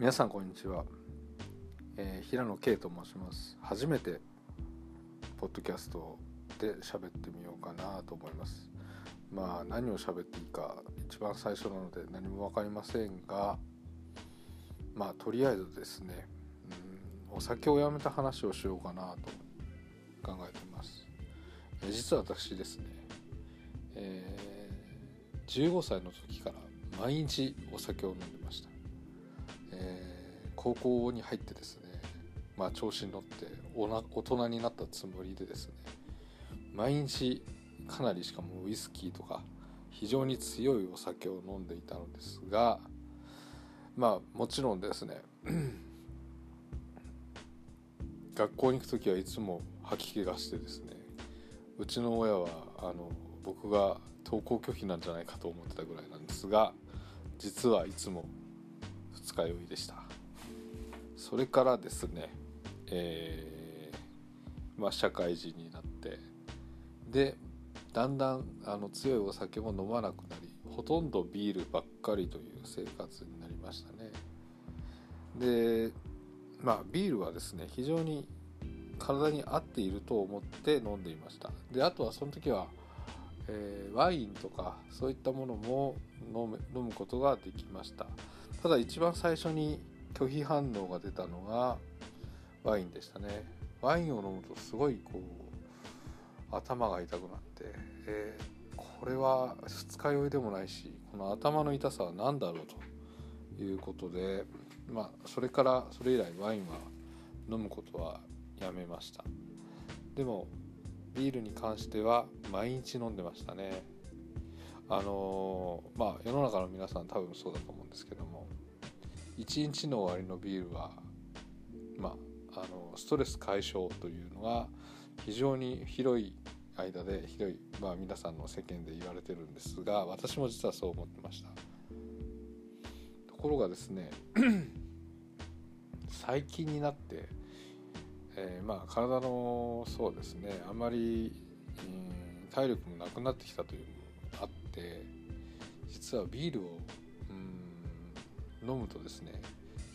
皆さんこんにちは、えー、平野圭と申します。初めてポッドキャストで喋ってみようかなと思います。まあ何を喋っていいか一番最初なので何も分かりませんがまあとりあえずですね、うん、お酒をやめた話をしようかなと考えています、えー、実は私ですね、えー、15歳の時から毎日お酒を飲んでました、高校に入ってですねまあ調子に乗って大人になったつもりでですね毎日かなりしかもウイスキーとか非常に強いお酒を飲んでいたのですがまあもちろんですね 学校に行く時はいつも吐き気がしてですねうちの親はあの僕が登校拒否なんじゃないかと思ってたぐらいなんですが実はいつも二日酔いでした。それからですねえー、まあ社会人になってでだんだんあの強いお酒も飲まなくなりほとんどビールばっかりという生活になりましたね。でまあビールはですね非常に体に合っていると思って飲んでいました。であとはその時は、えー、ワインとかそういったものも飲む飲むことができました。ただ一番最初に拒否反応が出たのがワインでしたね。ワインを飲むとすごいこう頭が痛くなって、えー、これは二日酔いでもないしこの頭の痛さは何だろうということでまあそれからそれ以来ワインは飲むことはやめました。でもビールに関しては毎日飲んでましたね。あのー、まあ世の中の皆さん多分そうだと思うんですけども。1日の終わりのビールはまああのストレス解消というのが非常に広い間で広い、まあ、皆さんの世間で言われてるんですが私も実はそう思ってました。ところがですね 最近になって、えー、まあ体のそうですねあまり、うん、体力もなくなってきたというのもあって実はビールを飲むとですね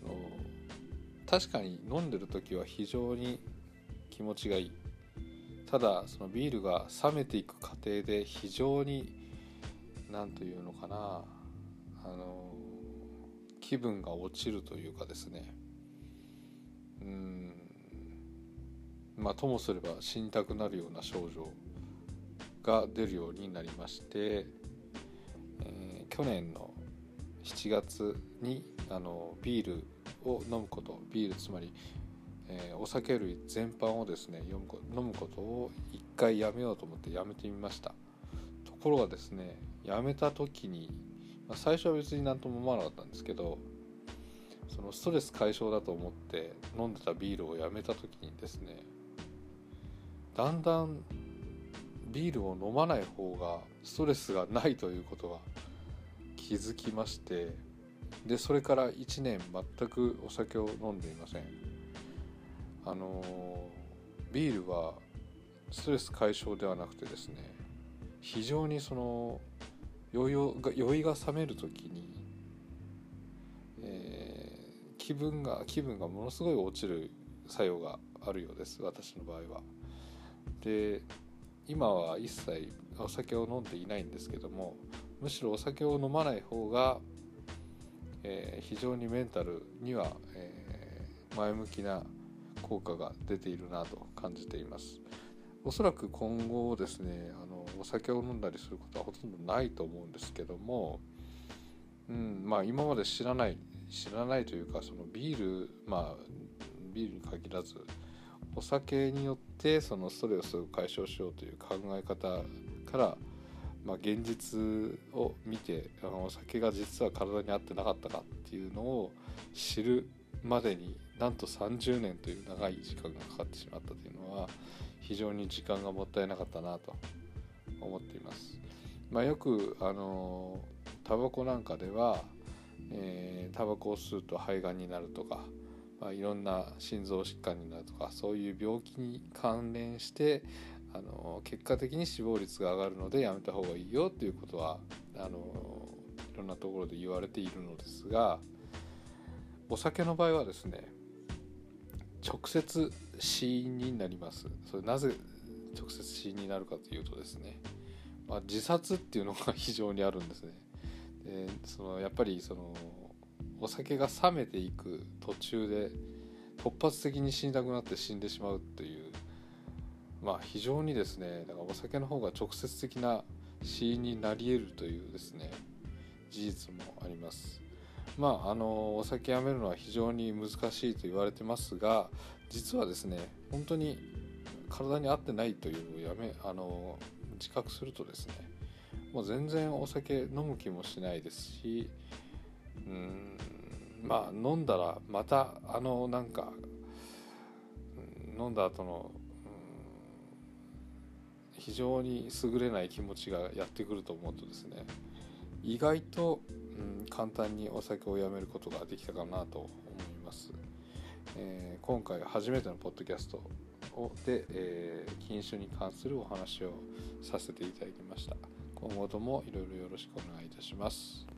その確かに飲んでる時は非常に気持ちがいい。ただそのビールが冷めていく過程で非常に何というのかなあの気分が落ちるというかですね。うん。まあともすれば死にたくなるような症状が出るようになりまして、えー、去年の7月にあのビールを飲むことビールつまり、えー、お酒類全般をですね飲むことを一回やめようと思ってやめてみました。ところがですねやめた時に、まあ、最初は別に何とも思わなかったんですけどそのストレス解消だと思って飲んでたビールをやめた時にですねだんだんビールを飲まない方がストレスがないということが気づきましてでそれから1年全くお酒を飲んでいませんあのビールはストレス解消ではなくてですね非常にその酔いが酔いが冷める時に、えー、気分が気分がものすごい落ちる作用があるようです私の場合は。で今は一切お酒を飲んでいないんですけどもむしろお酒を飲まない方が、えー、非常にメンタルには、えー、前向きな効果が出ているなと感じています。おそらく今後ですねあのお酒を飲んだりすることはほとんどないと思うんですけども、うんまあ、今まで知らない知らないというかそのビールまあビールに限らずお酒によってそのストレスを解消しようという考え方から、まあ、現実を見てあのお酒が実は体に合ってなかったかっていうのを知るまでになんと30年という長い時間がかかってしまったというのは非常に時間がもったいなかったなと思っています。まあ、よくあのタバコなんかでは、えー、タバコを吸うと肺がんになるとかまあ、いろんな心臓疾患になるとかそういう病気に関連してあの結果的に死亡率が上がるのでやめた方がいいよっていうことはあのいろんなところで言われているのですがお酒の場合はですね直接死因になります。それなぜ直接死因になるかというとですね、まあ、自殺っていうのが非常にあるんですね。でそのやっぱりそのお酒が冷めていく途中で突発的に死にたくなって死んでしまうというまあ非常にですねだからお酒の方が直接的な死因になり得るというですね事実もあります。まああのお酒やめるのは非常に難しいと言われてますが実はですね本当に体に合ってないというやめあの自覚するとですねもう全然お酒飲む気もしないですしうんまあ飲んだらまたあのなんか飲んだ後の非常に優れない気持ちがやってくると思うとですね意外と、うん、簡単にお酒をやめることができたかなと思います、えー、今回初めてのポッドキャストをで、えー、禁酒に関するお話をさせていただきました。今後ともいろいろよろしくお願いいたします。